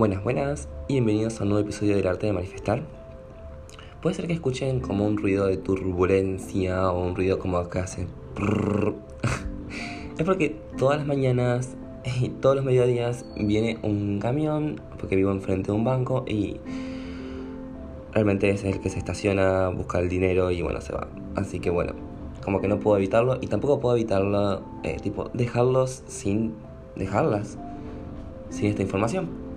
Buenas, buenas y bienvenidos a un nuevo episodio del arte de manifestar. Puede ser que escuchen como un ruido de turbulencia o un ruido como acá hace... es porque todas las mañanas y todos los mediodías viene un camión, porque vivo enfrente de un banco y realmente es el que se estaciona, busca el dinero y bueno, se va. Así que bueno, como que no puedo evitarlo y tampoco puedo evitarlo, eh, tipo, dejarlos sin dejarlas, sin esta información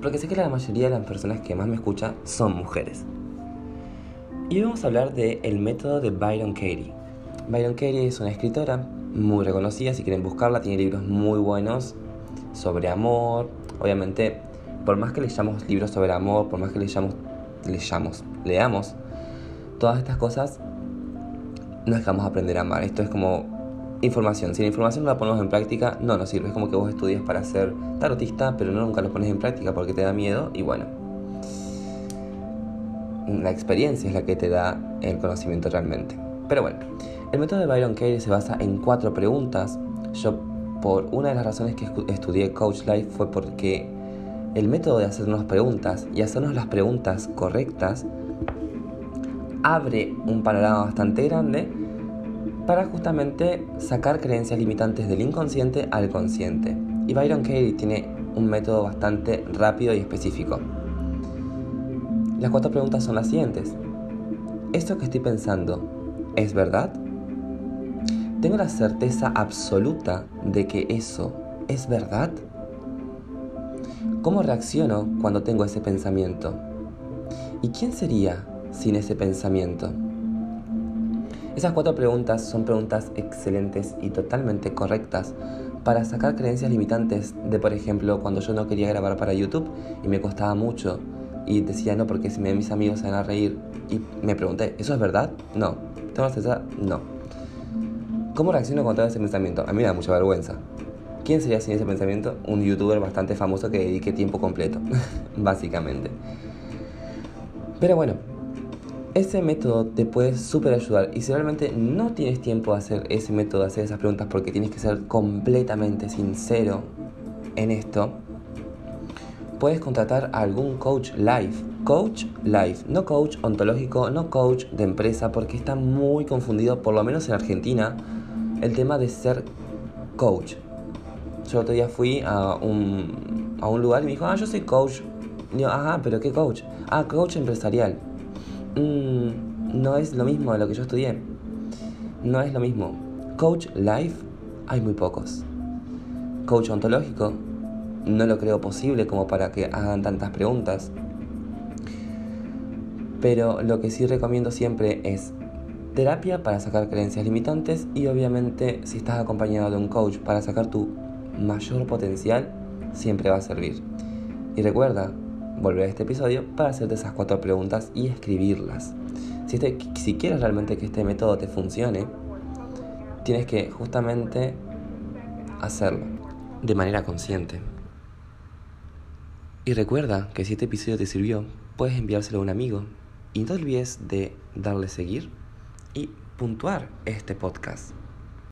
porque sé que la mayoría de las personas que más me escuchan son mujeres. Y hoy vamos a hablar del el método de Byron Katie. Byron Katie es una escritora muy reconocida, si quieren buscarla, tiene libros muy buenos sobre amor. Obviamente, por más que leyamos libros sobre amor, por más que leyamos, leyamos, leamos todas estas cosas, no es que vamos a aprender a amar. Esto es como información. Si la información no la ponemos en práctica, no nos sirve. Es como que vos estudias para ser tarotista, pero no nunca lo pones en práctica porque te da miedo y bueno. La experiencia es la que te da el conocimiento realmente. Pero bueno, el método de Byron Katie se basa en cuatro preguntas. Yo, por una de las razones que estudié Coach Life fue porque el método de hacernos preguntas y hacernos las preguntas correctas abre un panorama bastante grande para justamente sacar creencias limitantes del inconsciente al consciente. Y Byron Katie tiene un método bastante rápido y específico. Las cuatro preguntas son las siguientes. ¿Esto que estoy pensando es verdad? ¿Tengo la certeza absoluta de que eso es verdad? ¿Cómo reacciono cuando tengo ese pensamiento? ¿Y quién sería sin ese pensamiento? Esas cuatro preguntas son preguntas excelentes y totalmente correctas para sacar creencias limitantes de, por ejemplo, cuando yo no quería grabar para YouTube y me costaba mucho y decía no porque si me mis amigos se van a reír y me pregunté, ¿eso es verdad? No. ¿Tengo la certeza? No. ¿Cómo reacciono contra ese pensamiento? A mí me da mucha vergüenza. ¿Quién sería sin ese pensamiento? Un youtuber bastante famoso que dedique tiempo completo, básicamente. Pero bueno, ese método te puede súper ayudar y si realmente no tienes tiempo de hacer ese método, de hacer esas preguntas porque tienes que ser completamente sincero en esto, puedes contratar a algún coach live. Coach live, no coach ontológico, no coach de empresa, porque está muy confundido, por lo menos en Argentina, el tema de ser coach. Yo el otro día fui a un, a un lugar y me dijo, ah, yo soy coach. Y yo, ajá, pero ¿qué coach? Ah, coach empresarial. Mm, no es lo mismo de lo que yo estudié. No es lo mismo. Coach life hay muy pocos. Coach ontológico no lo creo posible como para que hagan tantas preguntas. Pero lo que sí recomiendo siempre es terapia para sacar creencias limitantes y obviamente si estás acompañado de un coach para sacar tu mayor potencial, siempre va a servir. Y recuerda, volver a este episodio para hacerte esas cuatro preguntas y escribirlas. Si, este, si quieres realmente que este método te funcione, tienes que justamente hacerlo de manera consciente. Y recuerda que si este episodio te sirvió, puedes enviárselo a un amigo. Y no olvides de darle seguir y puntuar este podcast.